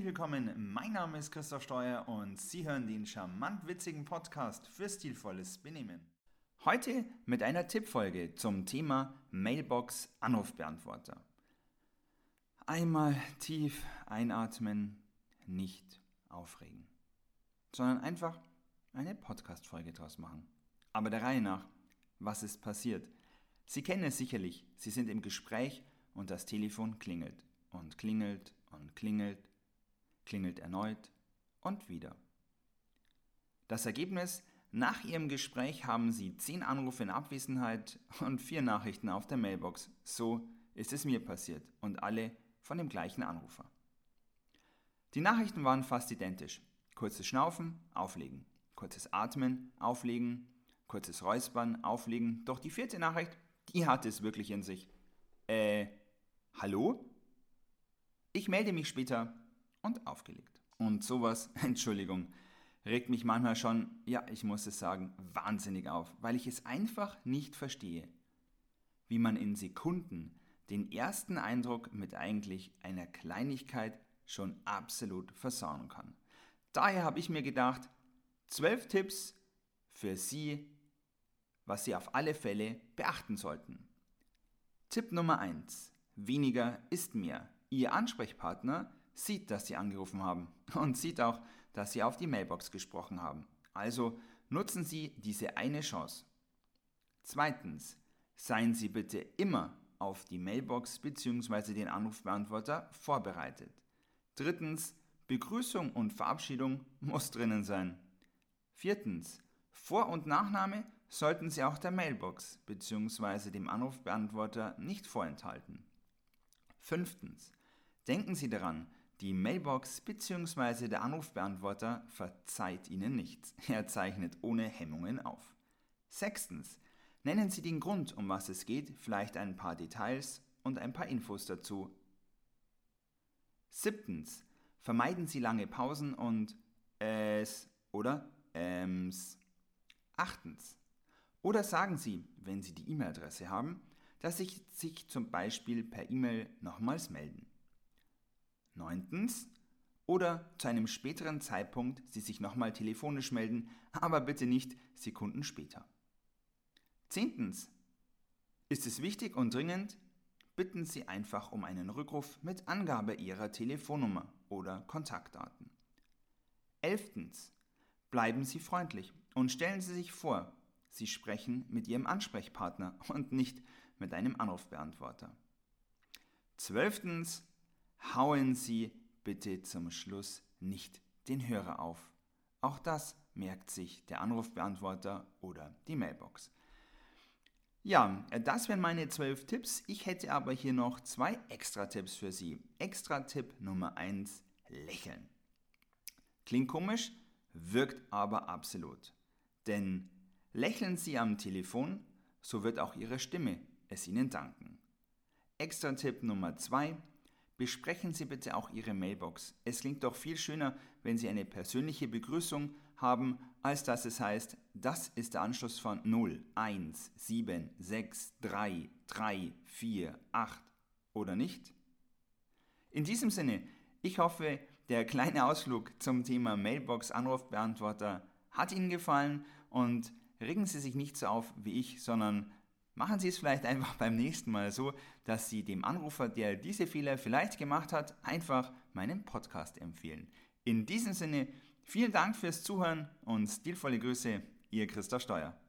Herzlich willkommen, mein Name ist Christoph Steuer und Sie hören den charmant witzigen Podcast für stilvolles Benehmen. Heute mit einer Tippfolge zum Thema Mailbox Anrufbeantworter. Einmal tief einatmen, nicht aufregen, sondern einfach eine Podcast-Folge draus machen. Aber der Reihe nach, was ist passiert? Sie kennen es sicherlich, Sie sind im Gespräch und das Telefon klingelt und klingelt und klingelt, klingelt erneut und wieder. Das Ergebnis, nach Ihrem Gespräch haben Sie 10 Anrufe in Abwesenheit und 4 Nachrichten auf der Mailbox. So ist es mir passiert und alle von dem gleichen Anrufer. Die Nachrichten waren fast identisch. Kurzes Schnaufen, auflegen. Kurzes Atmen, auflegen. Kurzes Räuspern, auflegen. Doch die vierte Nachricht, die hatte es wirklich in sich. Äh, hallo? Ich melde mich später und aufgelegt. Und sowas, Entschuldigung, regt mich manchmal schon, ja, ich muss es sagen, wahnsinnig auf, weil ich es einfach nicht verstehe, wie man in Sekunden den ersten Eindruck mit eigentlich einer Kleinigkeit schon absolut versauen kann. Daher habe ich mir gedacht, zwölf Tipps für Sie, was Sie auf alle Fälle beachten sollten. Tipp Nummer 1. Weniger ist mehr. Ihr Ansprechpartner sieht, dass Sie angerufen haben und sieht auch, dass Sie auf die Mailbox gesprochen haben. Also nutzen Sie diese eine Chance. Zweitens, seien Sie bitte immer auf die Mailbox bzw. den Anrufbeantworter vorbereitet. Drittens, Begrüßung und Verabschiedung muss drinnen sein. Viertens, Vor- und Nachname sollten Sie auch der Mailbox bzw. dem Anrufbeantworter nicht vorenthalten. Fünftens, denken Sie daran, die Mailbox bzw. der Anrufbeantworter verzeiht Ihnen nichts. Er zeichnet ohne Hemmungen auf. Sechstens, nennen Sie den Grund, um was es geht, vielleicht ein paar Details und ein paar Infos dazu. Siebtens, vermeiden Sie lange Pausen und es oder äms. Achtens, oder sagen Sie, wenn Sie die E-Mail-Adresse haben, dass Sie sich zum Beispiel per E-Mail nochmals melden. Neuntens, oder zu einem späteren Zeitpunkt Sie sich nochmal telefonisch melden, aber bitte nicht Sekunden später. Zehntens, ist es wichtig und dringend, bitten Sie einfach um einen Rückruf mit Angabe Ihrer Telefonnummer oder Kontaktdaten. Elftens, bleiben Sie freundlich und stellen Sie sich vor, Sie sprechen mit Ihrem Ansprechpartner und nicht mit einem Anrufbeantworter. Zwölftens, hauen Sie bitte zum Schluss nicht den Hörer auf. Auch das merkt sich der Anrufbeantworter oder die Mailbox. Ja, das wären meine zwölf Tipps. Ich hätte aber hier noch zwei extra Tipps für Sie. Extra Tipp Nummer eins: Lächeln. Klingt komisch, wirkt aber absolut. Denn lächeln Sie am Telefon, so wird auch Ihre Stimme es Ihnen danken. Extra Tipp Nummer zwei: Besprechen Sie bitte auch Ihre Mailbox. Es klingt doch viel schöner, wenn Sie eine persönliche Begrüßung haben, als dass es heißt, das ist der Anschluss von 0, 1, 7, 6, 3, 3, 4, 8 oder nicht? In diesem Sinne, ich hoffe, der kleine Ausflug zum Thema Mailbox-Anrufbeantworter hat Ihnen gefallen und regen Sie sich nicht so auf wie ich, sondern Machen Sie es vielleicht einfach beim nächsten Mal so, dass Sie dem Anrufer, der diese Fehler vielleicht gemacht hat, einfach meinen Podcast empfehlen. In diesem Sinne, vielen Dank fürs Zuhören und stilvolle Grüße, Ihr Christoph Steuer.